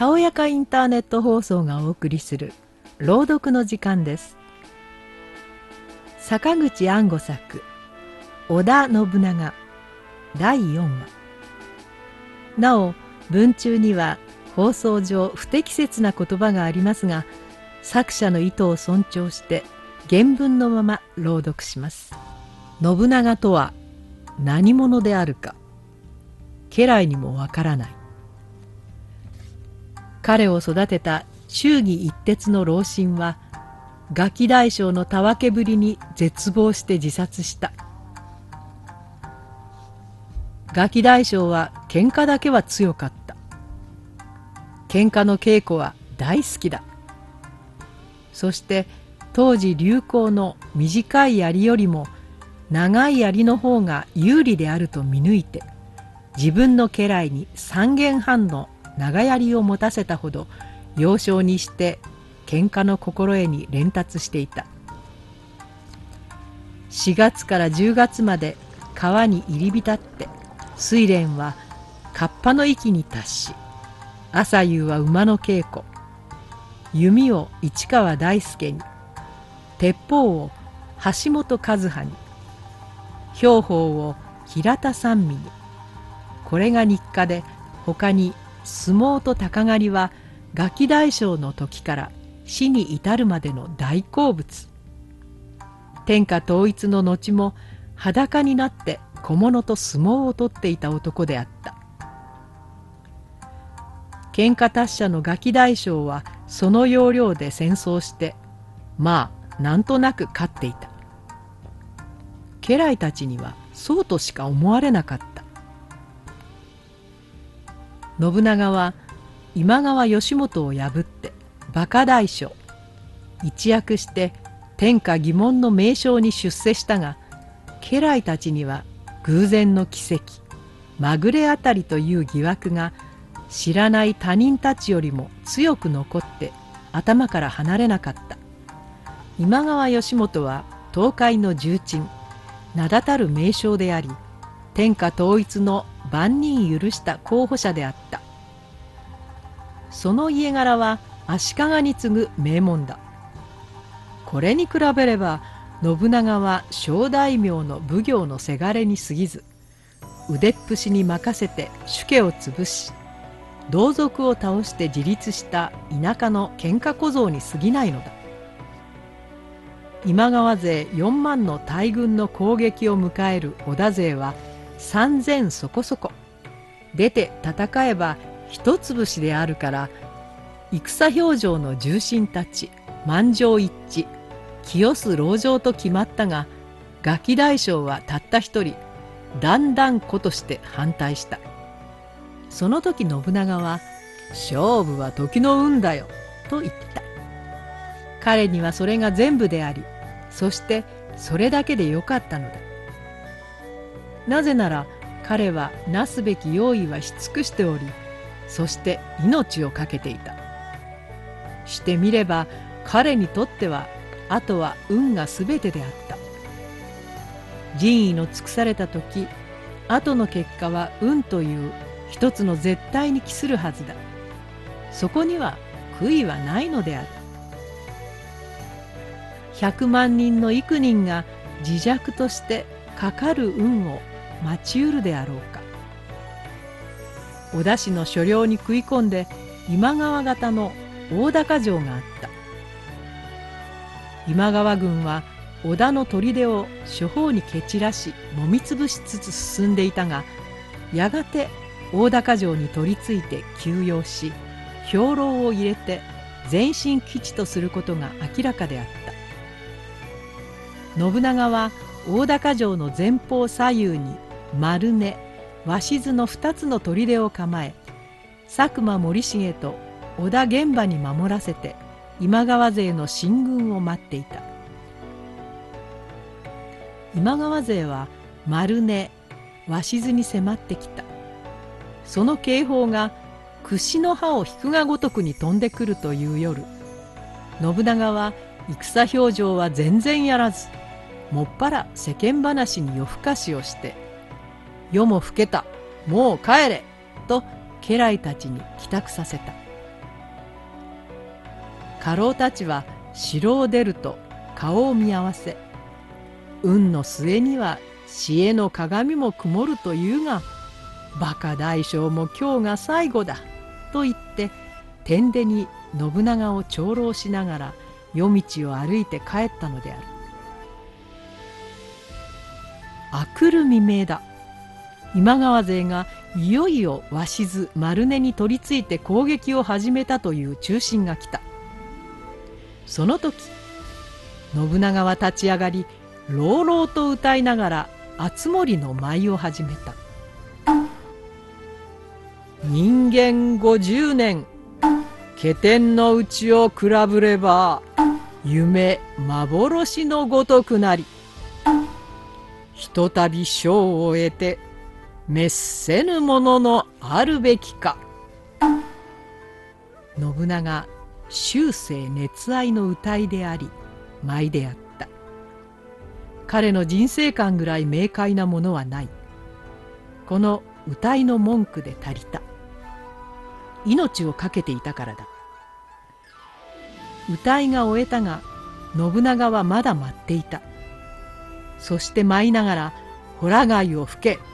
たおやかインターネット放送がお送りする朗読の時間です。坂口安吾作織田信長第4話。なお文中には放送上不適切な言葉がありますが作者の意図を尊重して原文のまま朗読します。信長とは何者であるか家来にもわからない。彼を育てた忠義一徹の老臣はガキ大将のたわけぶりに絶望して自殺した。ガキ大将は喧嘩だけは強かった。喧嘩の稽古は大好きだ。そして当時流行の短い槍よりも長い槍の方が有利であると見抜いて自分の家来に三軒半の長槍を持たせたほど幼少にして喧嘩の心得に連達していた。4月から10月まで川に入り浸って睡蓮はカッパの域に達し朝夕は馬の稽古弓を市川大輔に鉄砲を橋本和葉に兵法を平田三味にこれが日課で他に相撲と鷹狩りはガキ大将の時から死に至るまでの大好物。天下統一の後も裸になって小物と相撲を取っていた男であった。喧嘩達者のガキ大将はその要領で戦争してまあなんとなく勝っていた。家来たちにはそうとしか思われなかった。信長は今川義元を破って馬鹿大将一躍して天下疑問の名称に出世したが家来たちには偶然の奇跡まぐれあたりという疑惑が知らない他人たちよりも強く残って頭から離れなかった。今川義元は東海の重鎮名だたる名将であり天下統一の万人許した候補者であった。その家柄は足利に次ぐ名門だ。これに比べれば信長は小大名の奉行のせがれに過ぎず腕っぷしに任せて主家を潰し同族を倒して自立した田舎の喧嘩小僧に過ぎないのだ。今川勢4万の大軍の攻撃を迎える織田勢は3,000そこそこ。出て戦えば一潰しであるから戦表情の重臣たち満場一致。清須籠城と決まったがガキ大将はたった一人だんだん子として反対した。その時信長は「勝負は時の運だよ」と言った。彼にはそれが全部でありそしてそれだけでよかったのだ。なぜなら彼はなすべき用意はし尽くしておりそして命を懸けていた。してみれば彼にとってはあとは運が全てであった。仁義の尽くされた時後の結果は運という一つの絶対に帰するはずだ。そこには悔いはないのである。100万人の幾人が自弱としてかかる運を待ちうるであろうか。織田氏の所領に食い込んで今川方の大高城があった。今川軍は織田の砦を諸方に蹴散らしもみつぶしつつ進んでいたがやがて大高城に取り付いて休養し兵糧を入れて前進基地とすることが明らかであった。信長は大高城の前方左右に丸根鷲津の2つの砦を構え佐久間森重と織田玄馬に守らせて今川勢の進軍を待っていた。今川勢は丸根鷲津に迫ってきた。その警報が櫛の刃を引くがごとくに飛んでくるという夜信長は戦表情は全然やらずもっぱら世間話に夜更かしをして「夜も更けたもう帰れ!」と家来たちに帰宅させた家老たちは城を出ると顔を見合わせ運の末には知恵の鏡も曇るというが馬鹿大将も今日が最後だと言って天手に信長を長老しながら夜道を歩いて帰ったのである。あくる未明だ。今川勢がいよいよ鷲津丸根に取り付いて攻撃を始めたという中心が来た。その時信長は立ち上がり朗々と歌いながら熱森の舞を始めた。人間50年気天のうちを比べれば夢幻のごとくなりひとたび賞を得て滅せぬもののあるべきか。信長終生熱愛の歌いであり舞であった。彼の人生観ぐらい明快なものはない。この歌いの文句で足りた。命を懸けていたからだ。歌いが終えたが信長はまだ待っていた。そして舞いながら「ホラ貝を吹け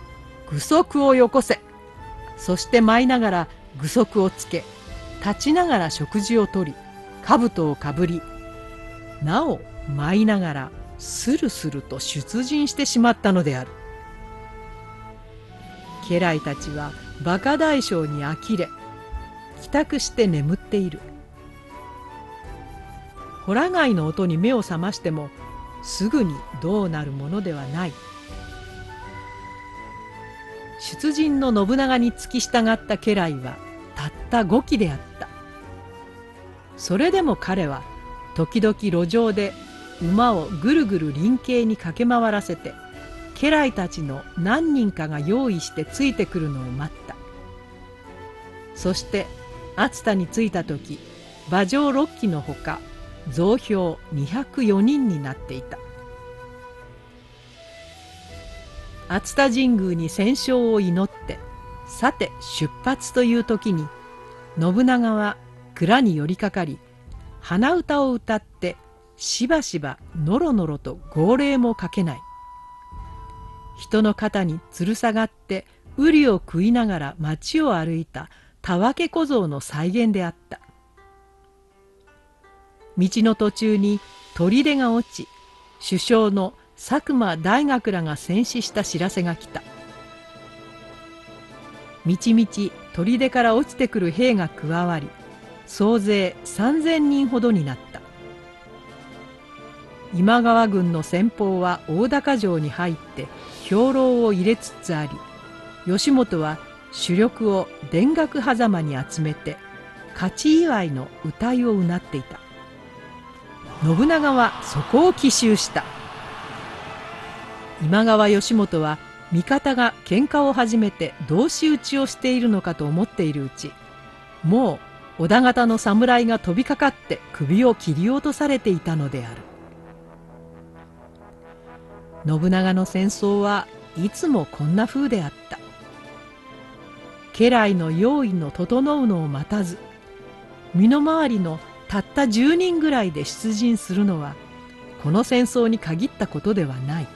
具足をよこせ」そして舞いながら具足をつけ立ちながら食事をとり兜をかぶりなお舞いながらスルスルと出陣してしまったのである。家来たちは馬鹿大将に呆れ帰宅して眠っている。ホラ貝の音に目を覚ましてもすぐにどうなるものではない。出陣の信長に付き従った家来はたった5機であった。それでも彼は時々路上で馬をぐるぐる林系に駆け回らせて家来たちの何人かが用意してついてくるのを待った。そして熱田に着いた時馬上6機のほか増票204人になっていた。熱田神宮に戦勝を祈ってさて出発という時に信長は蔵に寄りかかり鼻歌を歌ってしばしばのろのろと号令もかけない。人の肩に吊る下がって瓜を食いながら町を歩いたたわけ小僧の再現であった。道の途中に砦が落ち首相の佐久間大学らが戦死した知らせが来た。みちみち砦から落ちてくる兵が加わり総勢3,000人ほどになった。今川軍の先鋒は大高城に入って兵糧を入れつつあり義元は主力を田楽狭間に集めて勝ち祝いの歌いをうなっていた。信長はそこを奇襲した。今川義元は味方が喧嘩を始めて同士討ちをしているのかと思っているうちもう織田方の侍が飛びかかって首を切り落とされていたのである。信長の戦争はいつもこんな風であった。家来の用意の整うのを待たず身の回りのたった10人ぐらいで出陣するのはこの戦争に限ったことではない。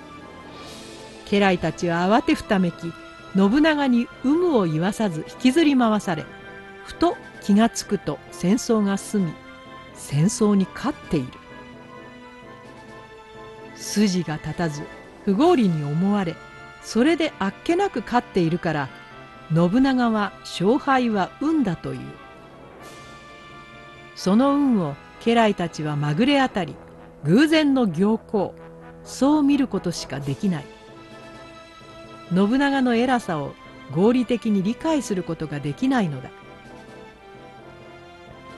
家来たちは慌てふためき信長に有無を言わさず引きずり回されふと気がつくと戦争が済み戦争に勝っている。筋が立たず不合理に思われそれであっけなく勝っているから信長は勝敗は運だという。その運を家来たちはまぐれあたり偶然の行幸そう見ることしかできない。信長の偉さを合理的に理解することができないのだ。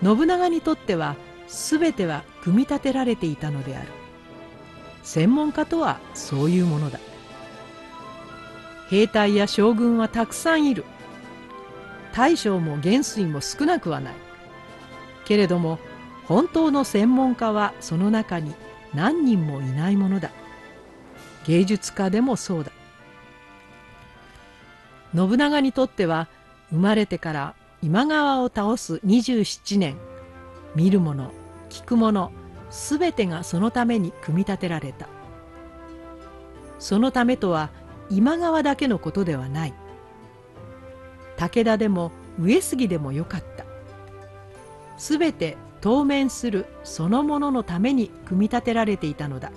信長にとっては全ては組み立てられていたのである。専門家とはそういうものだ。兵隊や将軍はたくさんいる。大将も元帥も少なくはない。けれども本当の専門家はその中に何人もいないものだ。芸術家でもそうだ。信長にとっては生まれてから今川を倒す27年。見る者聞くものすべてがそのために組み立てられた。そのためとは今川だけのことではない。武田でも上杉でもよかった。すべて当面するそのもののために組み立てられていたのだ。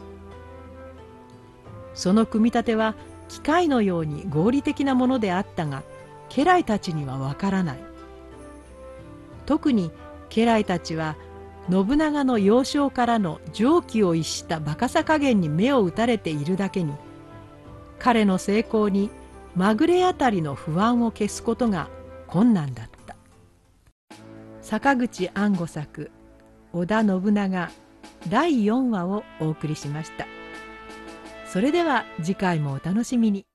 その組み立ては機械のように合理的なものであったが家来たちにはわからない。特に家来たちは信長の幼少からの常軌を逸した馬鹿さ加減に目を打たれているだけに彼の成功にまぐれあたりの不安を消すことが困難だった。坂口安吾作織田信長第4話をお送りしました。それでは次回もお楽しみに。